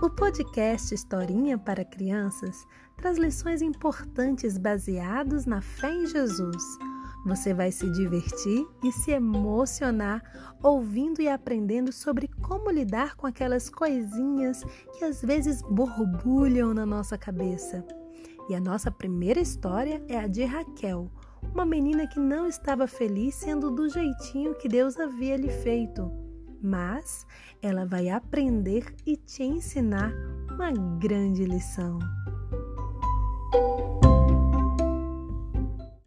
O podcast Historinha para Crianças traz lições importantes baseadas na fé em Jesus. Você vai se divertir e se emocionar ouvindo e aprendendo sobre como lidar com aquelas coisinhas que às vezes borbulham na nossa cabeça. E a nossa primeira história é a de Raquel, uma menina que não estava feliz sendo do jeitinho que Deus havia lhe feito mas ela vai aprender e te ensinar uma grande lição.